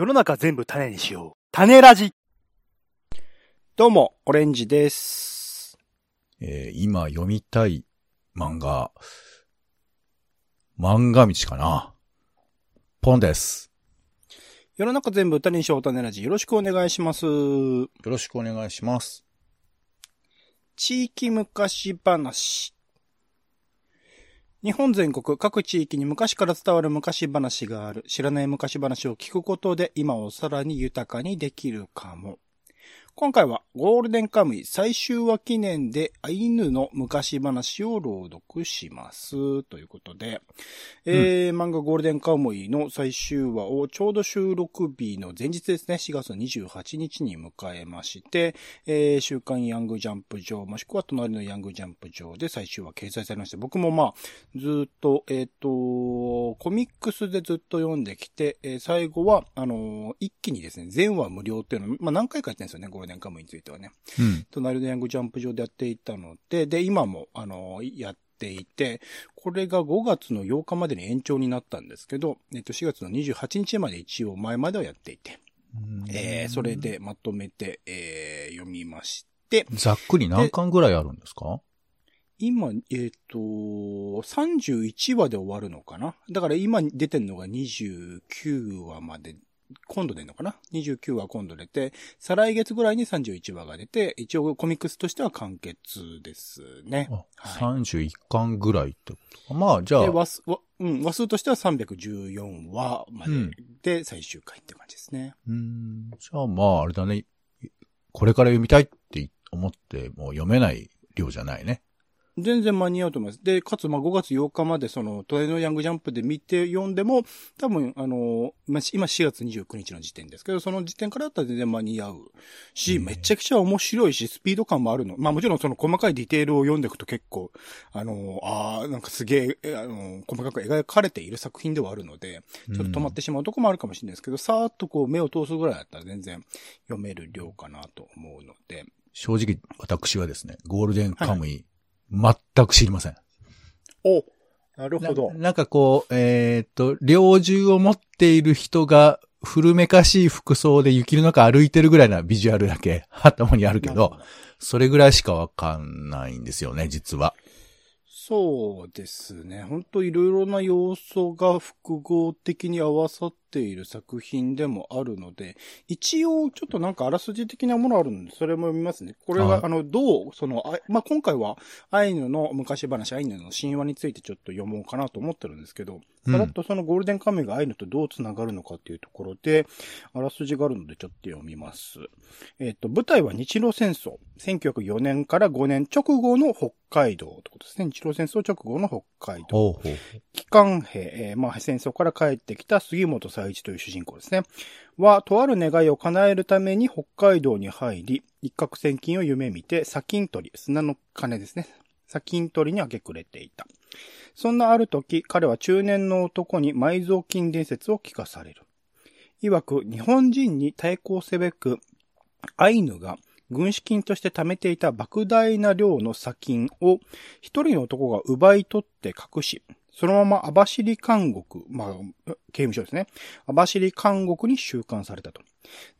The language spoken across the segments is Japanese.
世の中全部種にしよう。種ラジどうも、オレンジです。えー今読みたい漫画、漫画道かな。ポンです。世の中全部種にしよう、種ラジ。よろしくお願いします。よろしくお願いします。地域昔話。日本全国各地域に昔から伝わる昔話がある。知らない昔話を聞くことで今をさらに豊かにできるかも。今回はゴールデンカムイ最終話記念でアイヌの昔話を朗読します。ということで、えー漫画ゴールデンカムイの最終話をちょうど収録日の前日ですね、4月の28日に迎えまして、えー週刊ヤングジャンプ上、もしくは隣のヤングジャンプ上で最終話掲載されまして、僕もまあ、ずっと、えっ、と、コミックスでずっと読んできて、えー最後は、あのー一気にですね、全話無料っていうのを、まあ何回かやってるんですよね、ゴールデンカムイについてはね。うん。隣のヤングジャンプ上でやっていたので、で、今も、あのーやっていて、これが5月の8日までに延長になったんですけど、えっ、と、4月の28日まで一応前まではやっていて、えーそれでまとめて、えー読みまして、ざっくり何巻ぐらいあるんですか？今、えっ、と、31話で終わるのかな？だから今出てんのが29話まで、今度出んのかな ?29 話今度出て、再来月ぐらいに31話が出て、一応コミックスとしては完結ですね。あ、はい31巻ぐらいってことか。まあ、じゃで、あ、話数、わうん、話数としては314話までで最終回って感じですね。うん、じゃあまあ、あれだね。これから読みたいって思っても読めない量じゃないね。全然間に合うと思います。で、かつ、まあ、5月8日まで、その、トレのヤングジャンプで見て読んでも、多分、あの、まあ、今4月29日の時点ですけど、その時点からだったら全然間に合うし、うんめちゃくちゃ面白いし、スピード感もあるの。まあ、もちろんその細かいディテールを読んでいくと結構、あの、ああ、なんかすげええ、あの、細かく描かれている作品ではあるので、ちょっと止まってしまうとこもあるかもしれないですけど、さーっとこう目を通すぐらいだったら全然読める量かなと思うので、正直、私はですね、ゴールデンカムイ、全く知りません。おなるほどな。なんかこう、えーっと、猟銃を持っている人が古めかしい服装で雪の中歩いてるぐらいなビジュアルだけ頭にあるけど、それぐらいしかわかんないんですよね、実は。そうですね。本当いろいろな要素が複合的に合わさっている作品でもあるので、一応ちょっとなんかあらすじ的なものあるので、それも読みますね。これはあの、どう、その、あまあ、今回はアイヌの昔話、アイヌの神話についてちょっと読もうかなと思ってるんですけど、うんさらっとそのゴールデンカムイがアイヌとどうつながるのかっていうところで、あらすじがあるのでちょっと読みます。えっ、と、舞台は日露戦争。1904年から5年直後の北海道ってことですね。日露戦争直後の北海道。機関兵、えーまあ、戦争から帰ってきた杉本佐一という主人公ですね。は、とある願いを叶えるために北海道に入り、一攫千金を夢見て、砂金取り、砂の金ですね。砂金取りに明け暮れていた。そんなある時、彼は中年の男に埋蔵金伝説を聞かされる。曰く、日本人に対抗すべく、アイヌが軍資金として貯めていた莫大な量の砂金を一人の男が奪い取って隠し、そのまま網走監獄、まあ、刑務所ですね。網走監獄に収監されたと。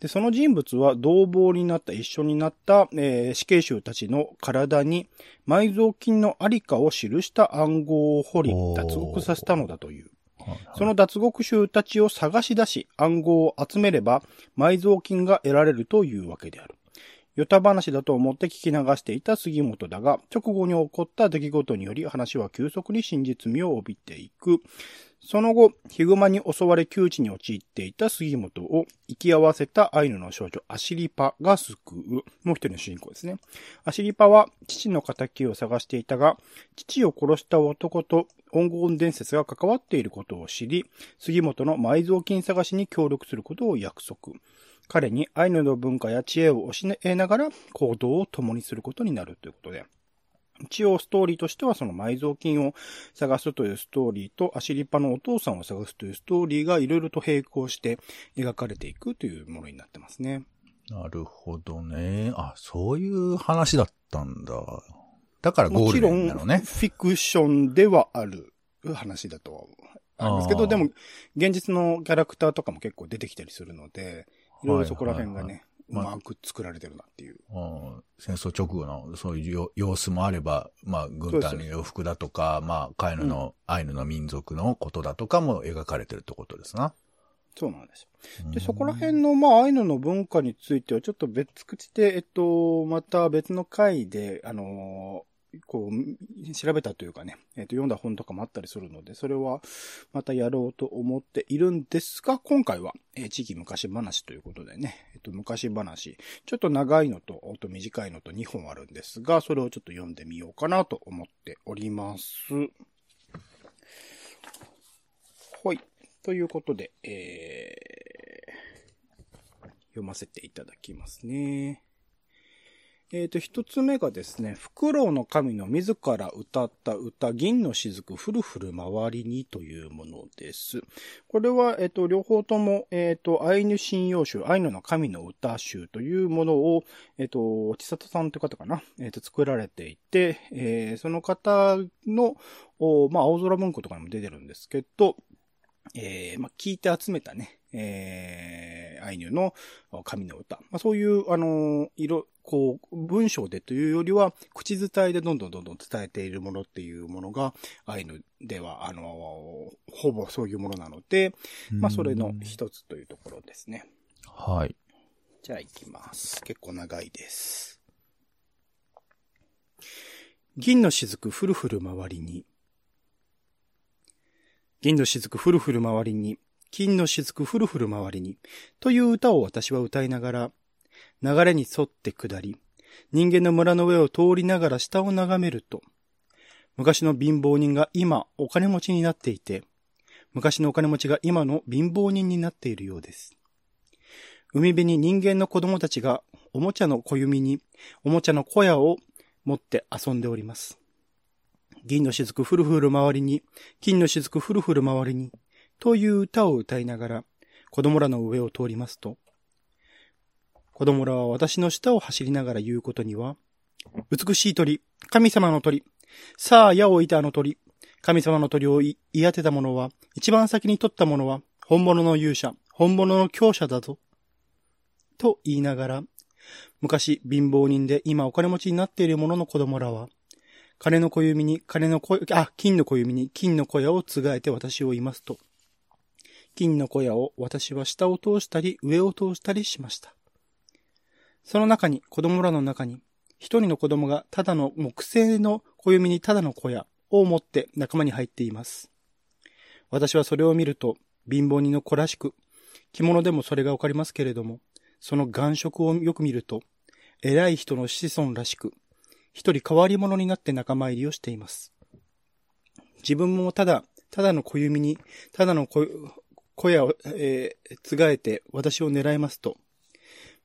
で、その人物は同房になった、一緒になった、えー死刑囚たちの体に埋蔵金のありかを記した暗号を掘り、脱獄させたのだという。その脱獄囚たちを探し出し、暗号を集めれば、埋蔵金が得られるというわけである。ヨタ話だと思って聞き流していた杉本だが、直後に起こった出来事により話は急速に真実味を帯びていく。その後、ヒグマに襲われ窮地に陥っていた杉本を生き合わせたアイヌの少女アシリパが救う。もう一人の主人公ですね。アシリパは父の仇を探していたが、父を殺した男と黄金伝説が関わっていることを知り、杉本の埋蔵金探しに協力することを約束。彼にアイヌの文化や知恵を教えながら行動を共にすることになるということで。一応ストーリーとしてはその埋蔵金を探すというストーリーとアシリパのお父さんを探すというストーリーがいろいろと並行して描かれていくというものになってますね。なるほどね。あ、そういう話だったんだ。だからゴールデもちろん、フンなのね。ィクションではある話だとあるんですけど、でも、現実のキャラクターとかも結構出てきたりするので、いろいろそこら辺がね、うはいまく作られてるなっていう。うん戦争直後のそういうよ様子もあれば、まあ、軍隊の洋服だとか、まあ、カイヌの、アイヌの民族のことだとかも描かれてるってことですな。そうなんですよ。で、そこら辺の、まあ、アイヌの文化については、ちょっと別口で、えっと、また別の回で、あのーこう、調べたというかね、えっと、読んだ本とかもあったりするので、それはまたやろうと思っているんですが、今回は、えー地域昔話ということでね、えっと、昔話、ちょっと長いのと、あと短いのと2本あるんですが、それをちょっと読んでみようかなと思っております。はい。ということで、えー、読ませていただきますね。えっ、と、一つ目がですね、フクロウの神の自ら歌った歌、銀の雫ふるふる周りにというものです。これは、えっ、と、両方とも、えっ、と、アイヌ神謡集、アイヌの神の歌集というものを、えっ、と、千里さんという方かな、えっ、と、作られていて、えーその方の、まあ、青空文庫とかにも出てるんですけど、えーまあ、聞いて集めたね、えー、アイヌの神の歌。まあ、そういう、あのー色、こう、文章でというよりは、口伝えでどんどんどんどん伝えているものっていうものが、アイヌでは、あのーほぼそういうものなので、まあ、それの一つというところですね。はい。じゃあ行きます。結構長いです。銀の雫ふるふる周りに。銀の雫ふるふる周りに。金の雫ふるふる周りに。という歌を私は歌いながら、流れに沿って下り、人間の村の上を通りながら下を眺めると、昔の貧乏人が今お金持ちになっていて、昔のお金持ちが今の貧乏人になっているようです。海辺に人間の子供たちがおもちゃの小弓におもちゃの小屋を持って遊んでおります。銀の雫ふるふる周りに、金の雫ふるふる周りに、という歌を歌いながら子供らの上を通りますと、子供らは私の下を走りながら言うことには、美しい鳥、神様の鳥、さあ矢を射たあの鳥、神様の鳥を言い当てた者は、一番先に取った者は、本物の勇者、本物の強者だぞ。と言いながら、昔貧乏人で今お金持ちになっている者の子供らは、金の小弓に金の小、あ、金の小弓に金の小屋をつがえて私を言いますと、金の小屋を私は下を通したり上を通したりしました。その中に、子供らの中に、一人の子供がただの木製の小弓にただの小屋を持って仲間に入っています。私はそれを見ると、貧乏人の子らしく、着物でもそれがわかりますけれども、その眼色をよく見ると、偉い人の子孫らしく、一人変わり者になって仲間入りをしています。自分もただ、ただの小弓に、ただの小小屋を、えー、つがえて私を狙いますと、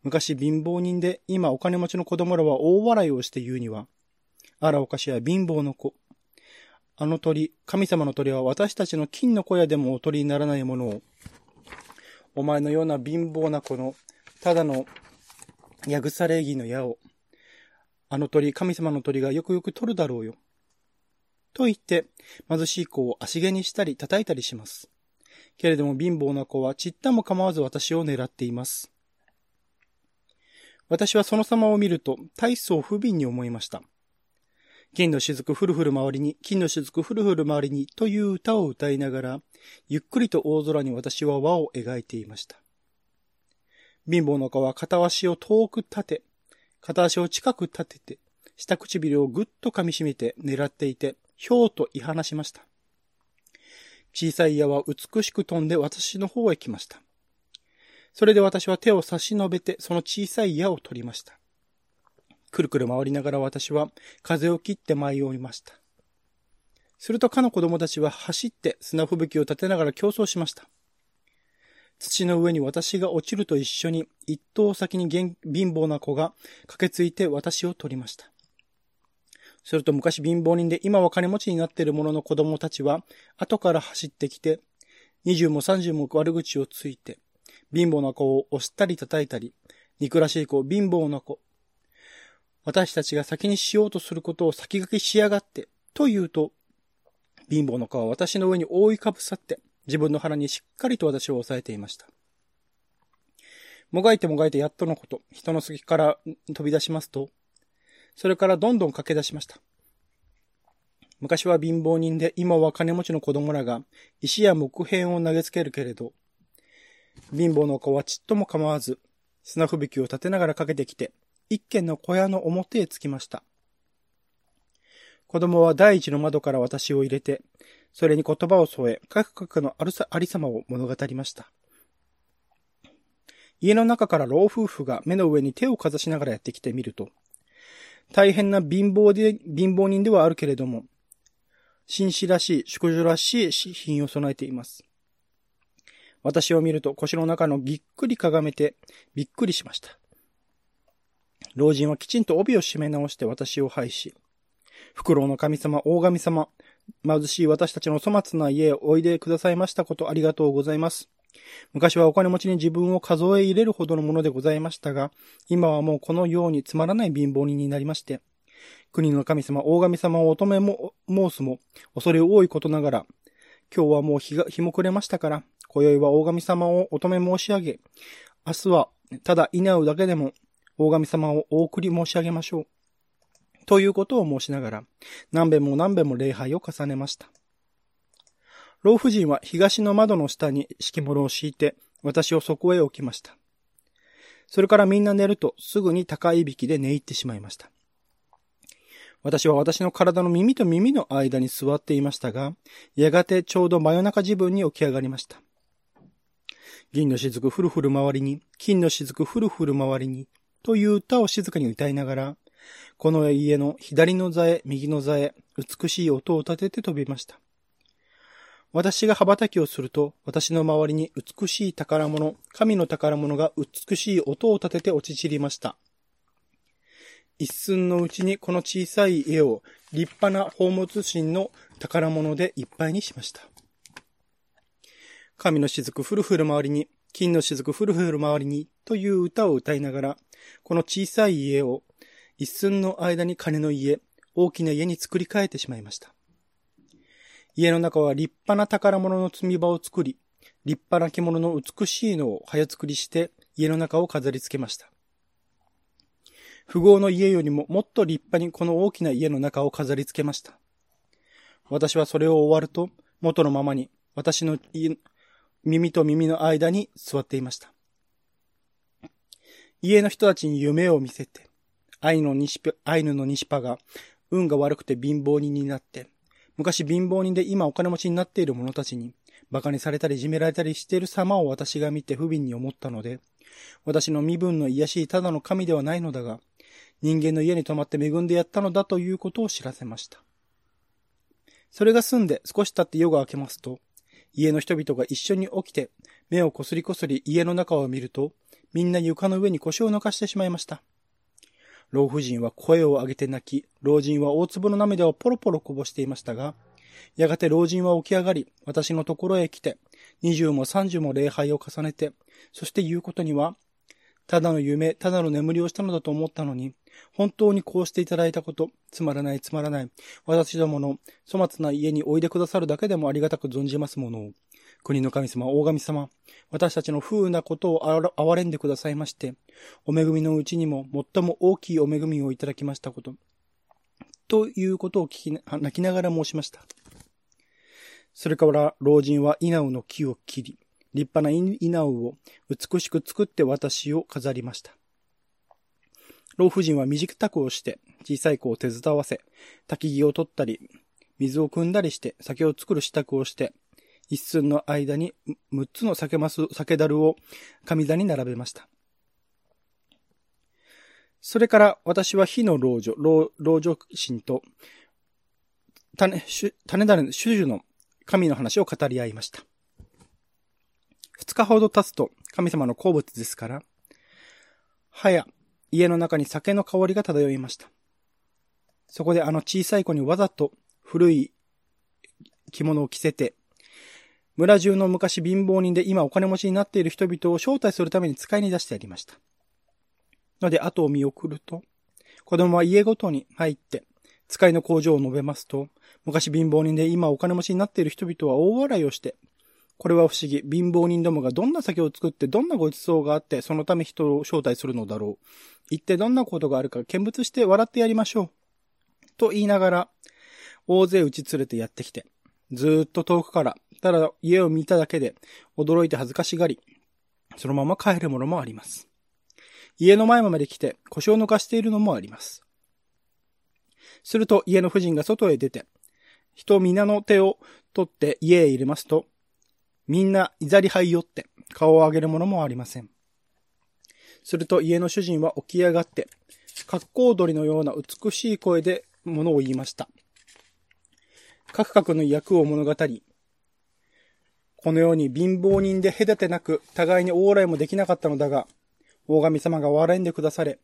昔貧乏人で今お金持ちの子供らは大笑いをして言うには、あらおかしや貧乏の子。あの鳥、神様の鳥は私たちの金の小屋でもお鳥にならないものを、お前のような貧乏な子の、ただの、やぐさ礼儀の矢を、あの鳥、神様の鳥がよくよく取るだろうよ。と言って、貧しい子を足毛にしたり叩いたりします。けれども貧乏な子はちったも構わず私を狙っています。私はその様を見ると大層不憫に思いました。金の雫ふるふる周りに、金の雫ふるふる周りにという歌を歌いながら、ゆっくりと大空に私は輪を描いていました。貧乏の子は片足を遠く立て、片足を近く立てて、下唇をぐっと噛み締めて狙っていて、ひょうと言い放しました。小さい矢は美しく飛んで私の方へ来ました。それで私は手を差し伸べてその小さい矢を取りました。くるくる回りながら私は風を切って舞い降りました。するとかの子供たちは走って砂吹雪を立てながら競争しました。土の上に私が落ちると一緒に一頭先に貧乏な子が駆けついて私を取りました。すると昔貧乏人で今は金持ちになっている者の子供たちは後から走ってきて二十も三十も悪口をついて貧乏な子を押したり叩いたり憎らしい子、貧乏な子。私たちが先にしようとすることを先駆けしやがってと言うと貧乏な子は私の上に覆いかぶさって自分の腹にしっかりと私を押さえていました。もがいてもがいてやっとのこと、人の隙から飛び出しますと、それからどんどん駆け出しました。昔は貧乏人で今は金持ちの子供らが石や木片を投げつけるけれど、貧乏の子はちっとも構わず、砂吹雪を立てながらかけてきて、一軒の小屋の表へ着きました。子供は第一の窓から私を入れて、それに言葉を添え、かくかくのあるさありさまを物語りました。家の中から老夫婦が目の上に手をかざしながらやってきてみると、大変な貧乏で、貧乏人ではあるけれども、紳士らしい、淑女らしい品を備えています。私を見ると腰の中のぎっくりかがめてびっくりしました。老人はきちんと帯を締め直して私を拝し、フクロウの神様、大神様、貧しい私たちの粗末な家へおいでくださいましたことありがとうございます。昔はお金持ちに自分を数え入れるほどのものでございましたが、今はもうこのようにつまらない貧乏人になりまして、国の神様、大神様を乙女も申すも、恐れ多いことながら、今日はもう日が、日も暮れましたから、今宵は大神様を乙女申し上げ、明日はただ稲うだけでも大神様をお送り申し上げましょう。ということを申しながら、何遍も何遍も礼拝を重ねました。老婦人は東の窓の下に敷物を敷いて、私をそこへ置きました。それからみんな寝るとすぐに高いびきで寝入ってしまいました。私は私の体の耳と耳の間に座っていましたが、やがてちょうど真夜中自分に起き上がりました。銀の雫ふるふる周りに、金の雫ふるふる周りに、という歌を静かに歌いながら、この家の左の座へ、右の座へ、美しい音を立てて飛びました。私が羽ばたきをすると、私の周りに美しい宝物、神の宝物が美しい音を立てて落ち散りました。一寸のうちにこの小さい家を立派な宝物神の宝物でいっぱいにしました。神の雫ふるふる周りに、金の雫ふるふる周りにという歌を歌いながら、この小さい家を一寸の間に金の家、大きな家に作り変えてしまいました。家の中は立派な宝物の積み場を作り、立派な着物の美しいのを早作りして家の中を飾り付けました。富豪の家よりももっと立派にこの大きな家の中を飾り付けました。私はそれを終わると元のままに私の耳と耳の間に座っていました。家の人たちに夢を見せて、アイヌの西パアイヌの西パが運が悪くて貧乏人になって、昔貧乏人で今お金持ちになっている者たちに、馬鹿にされたりいじめられたりしている様を私が見て不憫に思ったので、私の身分の癒しいただの神ではないのだが、人間の家に泊まって恵んでやったのだということを知らせました。それが済んで少し経って夜が明けますと、家の人々が一緒に起きて、目をこすりこすり家の中を見ると、みんな床の上に腰を抜かしてしまいました。老婦人は声を上げて泣き、老人は大粒の涙をポロポロこぼしていましたが、やがて老人は起き上がり、私のところへ来て、二十も三十も礼拝を重ねて、そして言うことには、ただの夢、ただの眠りをしたのだと思ったのに、本当にこうしていただいたこと、つまらないつまらない、私どもの粗末な家においでくださるだけでもありがたく存じますものを、国の神様、大神様、私たちの不運なことを憐れんでくださいまして、お恵みのうちにも最も大きいお恵みをいただきましたこと、ということを聞き、泣きながら申しました。それから老人は稲尾の木を切り、立派な稲尾を美しく作って私を飾りました。老婦人は短くをして、小さい子を手伝わせ、焚き木を取ったり、水を汲んだりして、酒を作る支度をして、一寸の間に6つの酒ます、酒樽を神座に並べました。それから私は火の老女、老老女神と種、種種の種の神の話を語り合いました。二日ほど経つと神様の好物ですから、はや家の中に酒の香りが漂いました。そこであの小さい子にわざと古い着物を着せて、村中の昔貧乏人で今お金持ちになっている人々を招待するために使いに出してやりました。ので、後を見送ると、子供は家ごとに入って、使いの工場を述べますと、昔貧乏人で今お金持ちになっている人々は大笑いをして、これは不思議。貧乏人どもがどんな酒を作ってどんなご馳走があって、そのため人を招待するのだろう。一体どんなことがあるか見物して笑ってやりましょう。と言いながら、大勢打ち連れてやってきて、ずーっと遠くから、ただ家を見ただけで、驚いて恥ずかしがり、そのまま帰るものもあります。家の前まで来て腰を抜かしているのもあります。すると家の婦人が外へ出て、人皆の手を取って家へ入れますと、みんないざり這い寄って顔を上げるものもありません。すると家の主人は起き上がって、格好鳥のような美しい声で物を言いました。カクカクの役を物語り、このように貧乏人で隔てなく互いに往来もできなかったのだが、大神様が笑んでくだされ、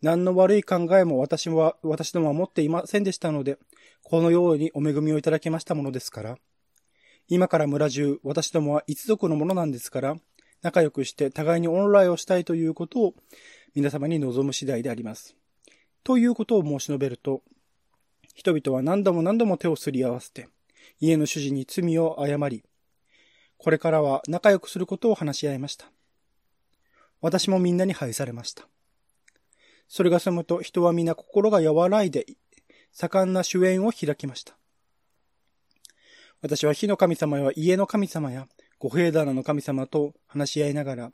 何の悪い考えも私は、私どもは持っていませんでしたので、このようにお恵みをいただきましたものですから、今から村中、私どもは一族のものなんですから、仲良くして互いに恩来をしたいということを皆様に望む次第であります。ということを申し述べると、人々は何度も何度も手をすり合わせて、家の主人に罪を謝り、これからは仲良くすることを話し合いました。私もみんなに配されました。それが済むと人は皆心が和らいで、盛んな主演を開きました。私は火の神様や家の神様や五平棚の神様と話し合いながら、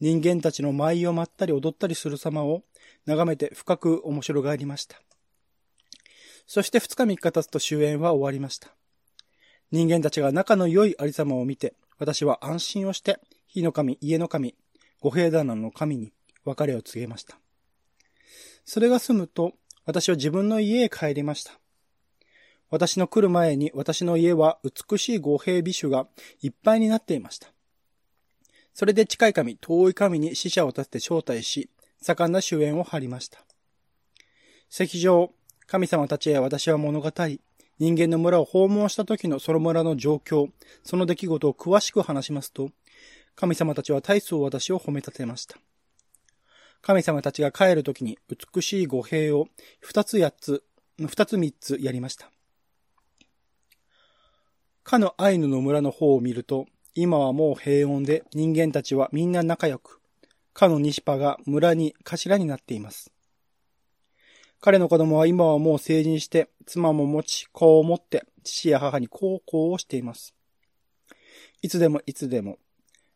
人間たちの舞を舞ったり踊ったりする様を眺めて深く面白がりました。そして二日三日経つと終演は終わりました。人間たちが仲の良いありさまを見て、私は安心をして、火の神、家の神、五平棚の神に別れを告げました。それが済むと、私は自分の家へ帰りました。私の来る前に私の家は美しい五平美酒がいっぱいになっていました。それで近い神、遠い神に死者を立てて招待し、盛んな終焉を張りました。石上、神様たちへ私は物語り、人間の村を訪問した時のその村の状況、その出来事を詳しく話しますと、神様たちは大層私を褒め立てました。神様たちが帰る時に美しい五平を二つ八つ、二つ三つやりました。かのアイヌの村の方を見ると、今はもう平穏で人間たちはみんな仲良く、かのニシパが村に頭になっています。彼の子供は今はもう成人して、妻も持ち、子を持って、父や母に孝行をしています。いつでもいつでも、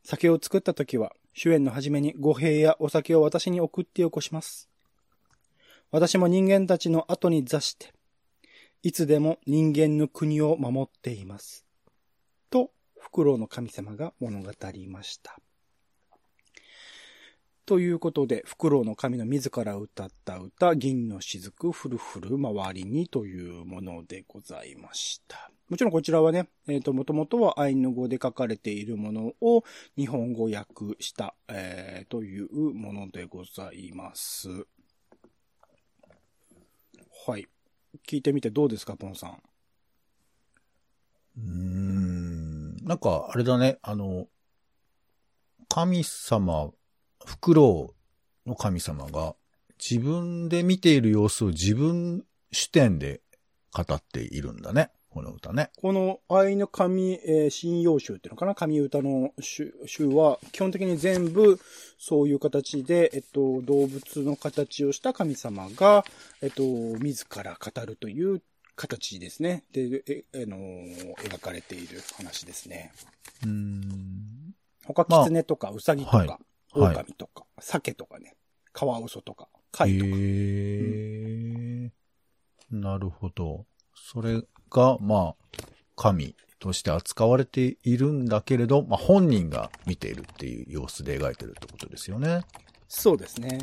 酒を作った時は、主演の初めに五平やお酒を私に送ってよこします。私も人間たちの後に座して、いつでも人間の国を守っています。と、フクロウの神様が物語りました。ということで、フクロウの神の自ら歌った歌、銀の雫、ふるふる周りにというものでございました。もちろんこちらはね、えっ、と、もともとはアイヌ語で書かれているものを日本語訳した、えーというものでございます。はい。聞いてみてどうですか、ポンさん。うーん。なんか、あれだね、あの、神様、フクロウの神様が自分で見ている様子を自分主点で語っているんだね。この歌ね。このアイヌ神、えー、神謡集っていうのかな？神歌の集集は、基本的に全部そういう形で、えっと、動物の形をした神様が、えっと、自ら語るという形ですね。で、え、あのー描かれている話ですね。うーん。他、まあ狐とか、ウサギとか、はいはい狼とか、鮭とかね、カワウソとか、貝とか。へえ、なるほど。それが、まあ、神として扱われているんだけれど、まあ本人が見ているっていう様子で描いてるってことですよね。そうですね。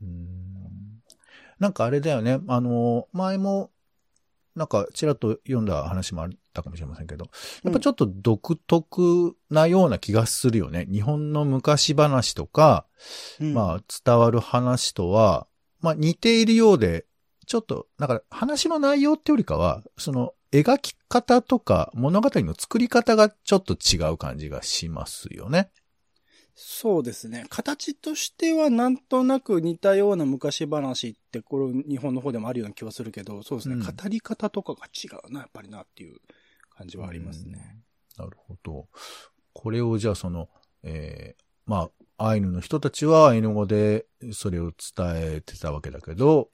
うーんなんかあれだよね。あの、前も、なんかちらっと読んだ話もあったかもしれませんけど、やっぱちょっと独特なような気がするよね。日本の昔話とか、うんまあ伝わる話とは、まあ似ているようで、ちょっと、なんか話の内容ってよりかは、その描き方とか物語の作り方がちょっと違う感じがしますよね。そうですね。形としてはなんとなく似たような昔話って、これ日本の方でもあるような気はするけど、そうですね。うん語り方とかが違うな、やっぱりなっていう感じはありますね。なるほど。これをじゃあその、えー、まあ、アイヌの人たちはアイヌ語でそれを伝えてたわけだけど、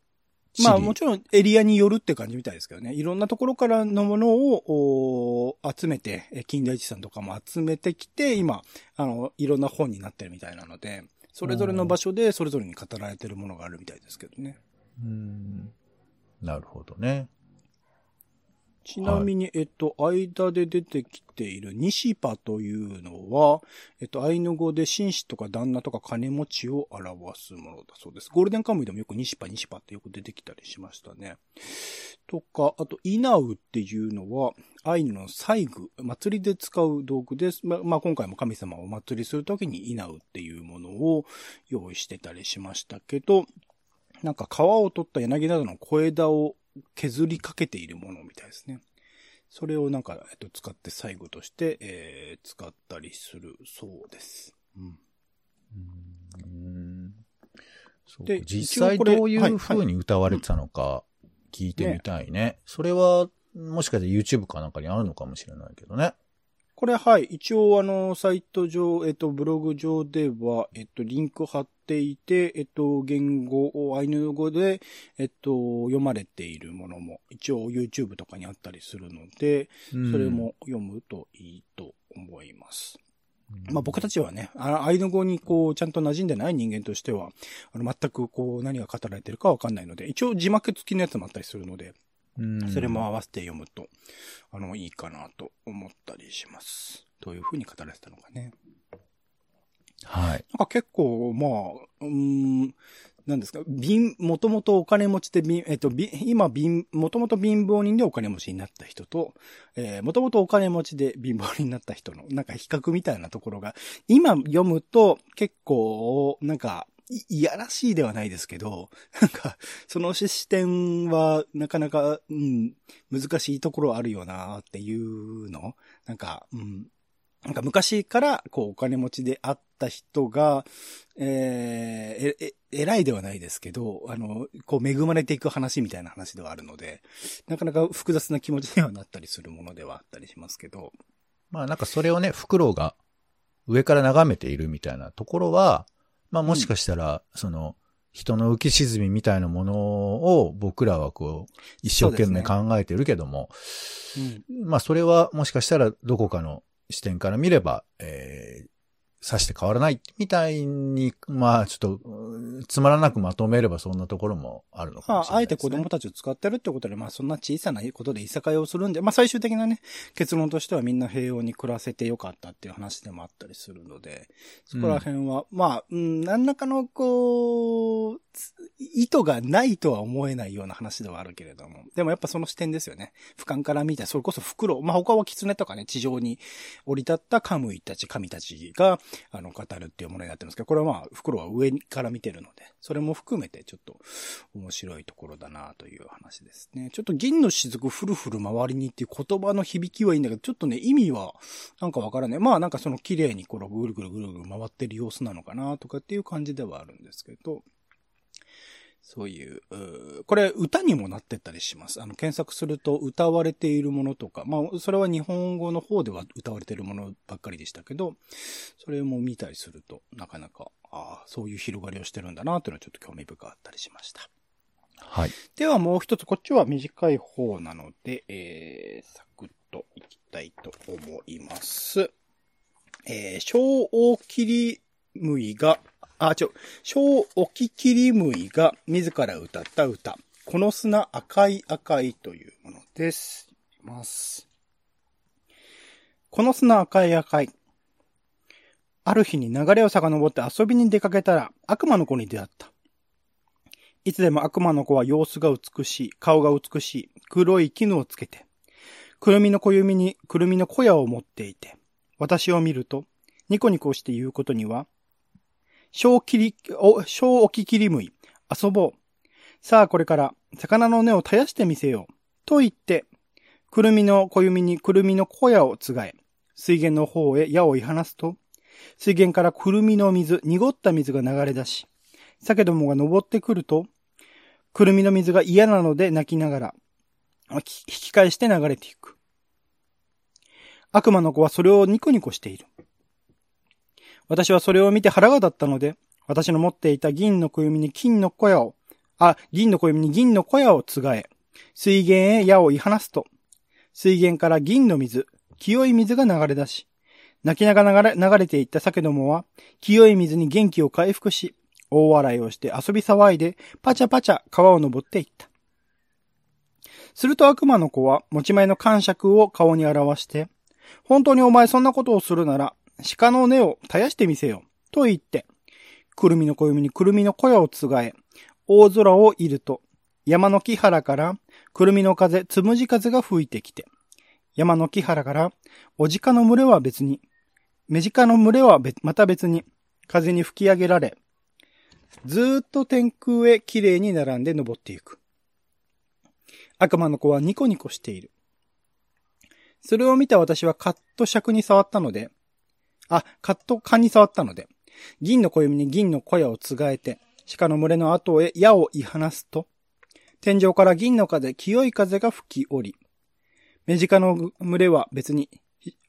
まあもちろんエリアによるって感じみたいですけどね。いろんなところからのものをお集めて、え近代地産とかも集めてきて、今、あの、いろんな本になってるみたいなので、それぞれの場所でそれぞれに語られてるものがあるみたいですけどね。うんなるほどね。ちなみに、えっと、間で出てきているニシパというのは、えっと、アイヌ語で紳士とか旦那とか金持ちを表すものだそうです。ゴールデンカムイでもよくニシパ、ニシパってよく出てきたりしましたね。とか、あと、イナウっていうのは、アイヌの祭具、祭りで使う道具です。ま、まあ、今回も神様をお祭りするときにイナウっていうものを用意してたりしましたけど、なんか皮を取った柳などの小枝を削りかけているものみたいですね。それをなんか、えっと、使って最後として、えー、使ったりするそうです。うん。うんで実際どういう風に歌われてたのか聞いてみたいね。それは、もしかして YouTube かなんかにあるのかもしれないけどね。これはい。一応あの、サイト上、えっと、ブログ上では、えっと、リンク貼っていて、えっと、言語、アイヌ語で、えっと、読まれているものも、一応 YouTube とかにあったりするので、うんそれも読むといいと思います。まあ僕たちはね、あアイヌ語にこう、ちゃんと馴染んでない人間としては、あの、全くこう、何が語られてるかわかんないので、一応字幕付きのやつもあったりするので、うんそれも合わせて読むと、あの、いいかなと思ったりします。どういう風に語られてたのかね。はい。なんか結構、まあ、うーん、なんですか、貧、もともとお金持ちで貧、えっと、貧今貧、もともと貧乏人でお金持ちになった人と、えー、もともとお金持ちで貧乏人になった人の、なんか比較みたいなところが、今読むと結構、なんか、いやらしいではないですけど、なんか、その視点は、なかなか、うん、難しいところあるよなっていうの？なんか、うん、なんか昔から、こう、お金持ちであった人が、えーえ、え、偉いではないですけど、あの、こう、恵まれていく話みたいな話ではあるので、なかなか複雑な気持ちにはなったりするものではあったりしますけど、まあなんかそれをね、フクロウが上から眺めているみたいなところは、まあもしかしたら、その、人の浮き沈みみたいなものを僕らはこう、一生懸命考えてるけども、うん。まあそれはもしかしたらどこかの視点から見れば、えー、さして変わらないみたいに、まあちょっと、うんつまらなくまとめればそんなところもあるのかもしれないです、ね。て子供たちを使ってるってことで、まあ、そんな小さなことでいさかいをするんで、まあ、最終的なね、結論としてはみんな平穏に暮らせてよかったっていう話でもあったりするので、そこら辺は、まあ、うん、何らかの、こう、つ意図がないとは思えないような話ではあるけれども、でもやっぱその視点ですよね。俯瞰から見た、それこそ袋、まあ、他は狐とかね、地上に降り立ったカムイたち、神たちが、あの、語るっていうものになってますけど、これはまあ、袋は上から見てるので、それも含めてちょっと面白いところだなという話ですね。ちょっと銀の雫ふるふる周りにっていう言葉の響きはいいんだけど、ちょっとね、意味はなんかわからない。まあなんかその綺麗にこのぐるぐるぐるぐる回ってる様子なのかなとかっていう感じではあるんですけど、そういう、うーこれ歌にもなってったりします。あの、検索すると歌われているものとか、まあ、それは日本語の方では歌われているものばっかりでしたけど、それも見たりすると、なかなか、ああ、そういう広がりをしてるんだなというのはちょっと興味深かったりしました。はい。ではもう一つ、こっちは短い方なので、えー、サクッといきたいと思います。えー、小大切りむいが、あ、ちょ、小沖切りむいが自ら歌った歌。この砂赤い赤いというものです。ます。この砂赤い赤い。ある日に流れを遡って遊びに出かけたら悪魔の子に出会った。いつでも悪魔の子は様子が美しい、顔が美しい、黒い絹をつけて、くるみの小弓にくるみの小屋を持っていて、私を見ると、ニコニコして言うことには、小切り、小置き切りむい、遊ぼう。さあこれから、魚の根を絶やしてみせよう。と言って、くるみの小弓にくるみの小屋をつがえ、水源の方へ矢をい放すと、水源からくるみの水、濁った水が流れ出し、鮭どもが登ってくると、くるみの水が嫌なので泣きながら、引き返して流れていく。悪魔の子はそれをニコニコしている。私はそれを見て腹が立ったので、私の持っていた銀の小弓に金の小屋を、あ、銀の小弓に銀の小屋をつがえ、水源へ矢を言い放すと、水源から銀の水、清い水が流れ出し、泣きながら流れ流れていった酒どもは、清い水に元気を回復し、大笑いをして遊び騒いで、パチャパチャ川を登っていった。すると悪魔の子は持ち前の感触を顔に表して、本当にお前そんなことをするなら、鹿の根を絶やしてみせよ。と言って、くるみの暦にくるみの小屋をつがえ、大空をいると、山の木原から、くるみの風、つむじ風が吹いてきて、山の木原から、おじかの群れは別に、メジカの群れはまた別に、風に吹き上げられ、ずっと天空へ綺麗に並んで登っていく。悪魔の子はニコニコしている。それを見た私はカット尺に触ったので、あ、カット勘に触ったので、銀の小弓に銀の小屋をつがえて、鹿の群れの後へ矢を言い放すと、天井から銀の風、清い風が吹き降り、メジカの群れは別に、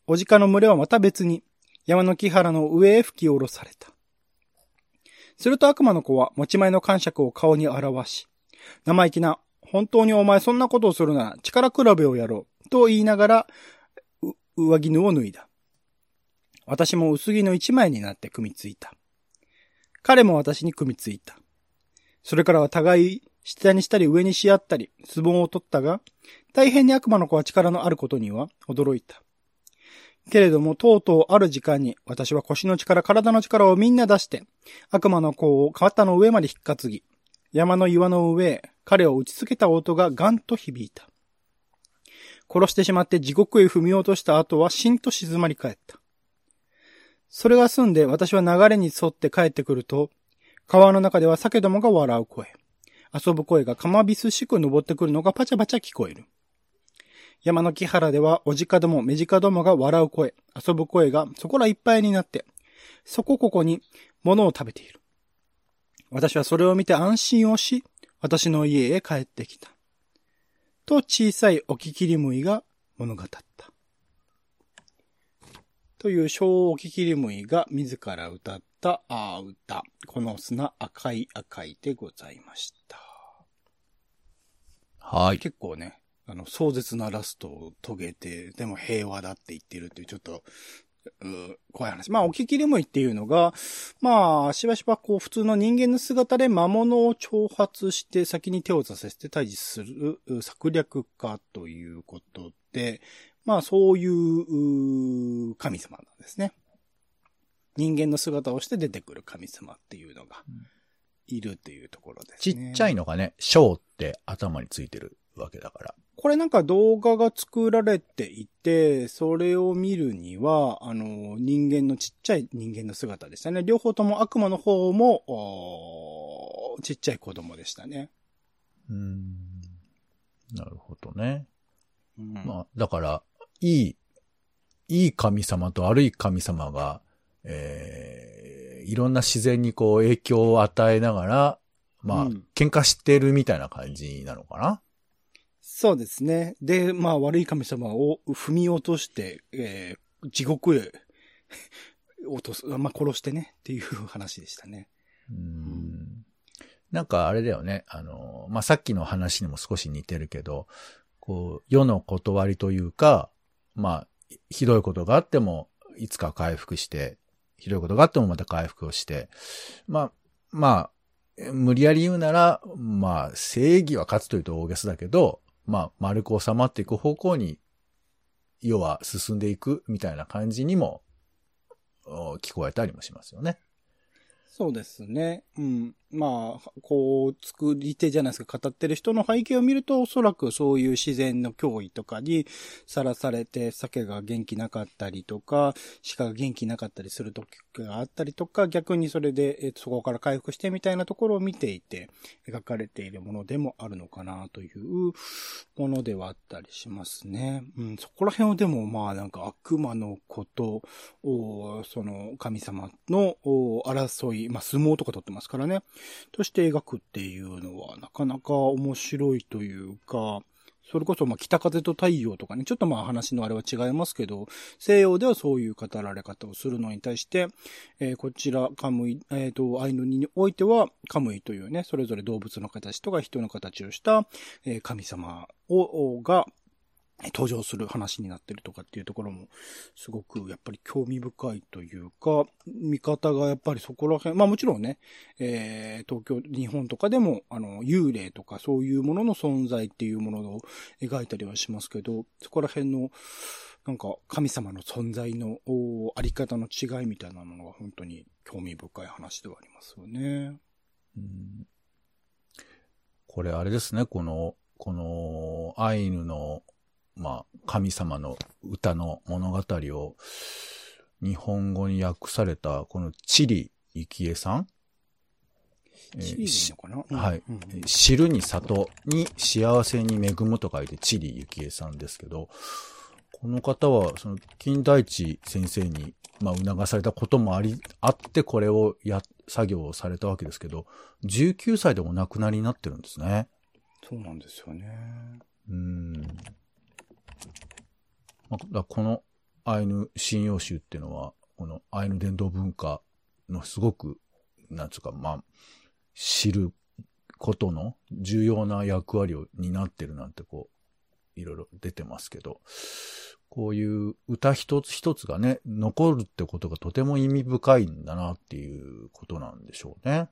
おじかの群れはまた別に、山の木原の上へ吹き下ろされた。すると悪魔の子は持ち前の感触を顔に表し、生意気な、本当にお前そんなことをするなら力比べをやろう、と言いながら、上着布を脱いだ。私も薄着の一枚になって組みついた。彼も私に組みついた。それからは互い下にしたり上にし合ったり、ズボンを取ったが、大変に悪魔の子は力のあることには驚いた。けれども、とうとうある時間に、私は腰の力、体の力をみんな出して、悪魔の子を肩の上まで引っ担ぎ、山の岩の上へ、彼を打ちつけた音がガンと響いた。殺してしまって地獄へ踏み落とした後はしんと静まり返った。それが済んで私は流れに沿って帰ってくると、川の中では酒どもが笑う声。遊ぶ声がかまびすしく登ってくるのがパチャパチャ聞こえる。山の木原ではおじかども、めじかどもが笑う声、遊ぶ声がそこらいっぱいになって、そこここに物を食べている。私はそれを見て安心をし、私の家へ帰ってきた。と小さいおききりむいが物語った。という小おききりむいが自ら歌ったあ歌。この砂赤い赤いでございました。はい。結構ね、あの、壮絶なラストを遂げて、でも平和だって言ってるっていう、ちょっと、う怖い話。まあ、おききりむいっていうのが、まあ、しばしばこう、普通の人間の姿で魔物を挑発して先に手を出させて退治する策略家ということで、まあ、そういう神様なんですね。人間の姿をして出てくる神様っていうのがいるっていうところですね。ちっちゃいのがね、小って頭についてるわけだから。これなんか動画が作られていて、それを見るには、あの、人間のちっちゃい人間の姿でしたね。両方とも悪魔の方も、ちっちゃい子供でしたね。うーん。なるほどね。うん、まあ、だから、いい、いい神様と悪い神様が、えー、いろんな自然にこう影響を与えながら、まあ、うん喧嘩してるみたいな感じなのかな？そうですね。で、まあ悪い神様を踏み落として、えー地獄へ 落とす、まあ殺してねっていう話でしたね。うーんなんかあれだよね。あの、まあ、さっきの話にも少し似てるけど、こう、世の断りというか、まあ、ひどいことがあっても、いつか回復して、ひどいことがあってもまた回復をして、まあ、まあ、無理やり言うなら、まあ、正義は勝つというと大げさだけど、まあ、丸く収まっていく方向に、世は進んでいくみたいな感じにも、聞こえたりもしますよね。そうですね。うん。まあ、こう、作り手じゃないですか、語ってる人の背景を見ると、おそらくそういう自然の脅威とかにさらされて、鮭が元気なかったりとか、鹿が元気なかったりする時があったりとか、逆にそれで、えそこから回復してみたいなところを見ていて、描かれているものでもあるのかなというものではあったりしますね。うん、そこら辺をでも、まあなんか悪魔のこと、おその神様の争い、まあ相撲とか取ってますからね。として描くっていうのはなかなか面白いというか、それこそ、ま、北風と太陽とかね、ちょっとまあ話のあれは違いますけど、西洋ではそういう語られ方をするのに対して、えー、こちら、カムイ、えっ、ー、と、アイヌにおいては、カムイというね、それぞれ動物の形とか人の形をした、えー、神様を、が、登場する話になってるとかっていうところも、すごくやっぱり興味深いというか、見方がやっぱりそこら辺、まあもちろんね、えー、東京、日本とかでも、あの、幽霊とかそういうものの存在っていうものを描いたりはしますけど、そこら辺の、なんか神様の存在のあり方の違いみたいなものが本当に興味深い話ではありますよね。うん、これあれですね、この、このアイヌのまあ、神様の歌の物語を日本語に訳された、このチリ幸恵さんはい、うん、知るに里に幸せに恵むと書いてチリ幸恵さんですけど、この方は、その、金大地先生に、まあ、促されたこともあり、あって、これをや、作業をされたわけですけど、19歳でお亡くなりになってるんですね。そうなんですよね。うん。まあ、このアイヌ信用集っていうのは、このアイヌ伝統文化のすごく、なんつうか、まあ、知ることの重要な役割を担ってるなんてこう、いろいろ出てますけど、こういう歌一つ一つがね、残るってことがとても意味深いんだなっていうことなんでしょうね。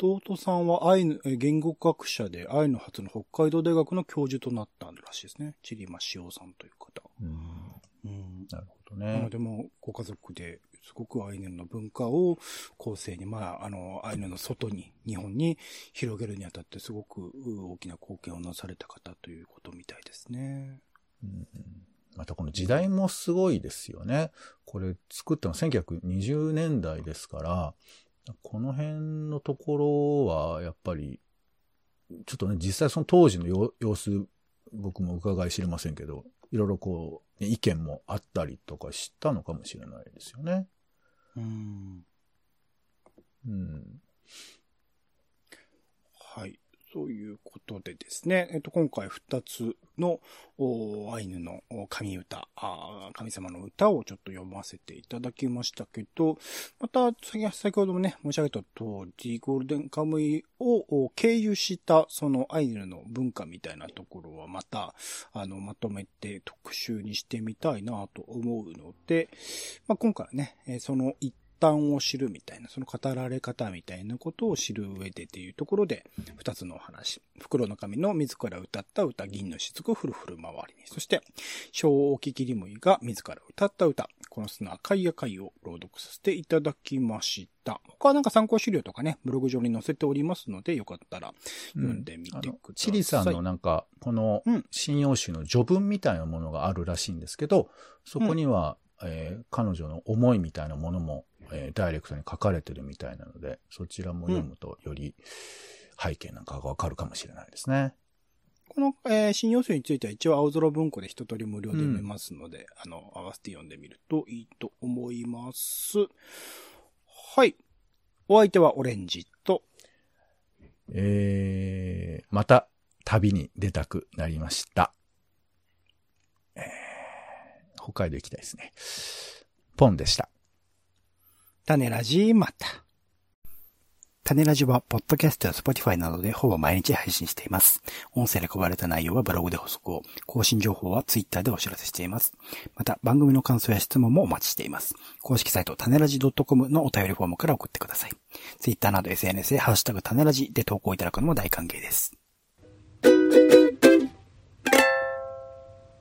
弟さんはアイヌ、言語学者でアイヌ初の北海道大学の教授となったらしいですね。チリマシオさんという方。うん。うん、なるほどね。でも、ご家族ですごくアイヌの文化を後世に、まあ、あの、アイヌの外に、日本に広げるにあたってすごく大きな貢献をなされた方ということみたいですね。うん、またこの時代もすごいですよね。これ作ったの1920年代ですから、この辺のところは、やっぱり、ちょっとね、実際その当時の様子、僕も伺い知れませんけど、いろいろこう、意見もあったりとかしたのかもしれないですよね。うん。うん。はい。そういうことでですね、えっと、今回二つのアイヌの神歌神様の歌をちょっと読ませていただきましたけど、また、先ほどもね、申し上げた通り、ゴールデンカムイを経由したそのアイヌの文化みたいなところはまた、あの、まとめて特集にしてみたいなと思うので、まあ、今回はね、その一端を知るみたいな、その語られ方みたいなことを知る上でっていうところで、二つのお話。袋の神の自ら歌った歌、銀の雫ふるふる回りに。そして、小沖切りむいが自ら歌った歌、この砂赤い赤いを朗読させていただきました。他はなんか参考資料とかね、ブログ上に載せておりますので、よかったら読んでみてください。うん、チリさんのなんか、この、信用集の序文みたいなものがあるらしいんですけど、そこには、うん、えー、彼女の思いみたいなものもえー、ダイレクトに書かれてるみたいなので、そちらも読むとより背景なんかがわかるかもしれないですね。この、えー、新要素については一応青空文庫で一通り無料で読めますので、うん、あの、合わせて読んでみるといいと思います。はい。お相手はオレンジと、えー、また旅に出たくなりました。えー、北海道行きたいですね。ポンでした。種ラジまた。種ラジは、ポッドキャストやスポティファイなどでほぼ毎日配信しています。音声で配られた内容はブログで補足を、更新情報はツイッターでお知らせしています。また、番組の感想や質問もお待ちしています。公式サイト、種ラジ .com のお便りフォームから送ってください。ツイッターなど SNS でハッシュタグ種ラジで投稿いただくのも大歓迎です。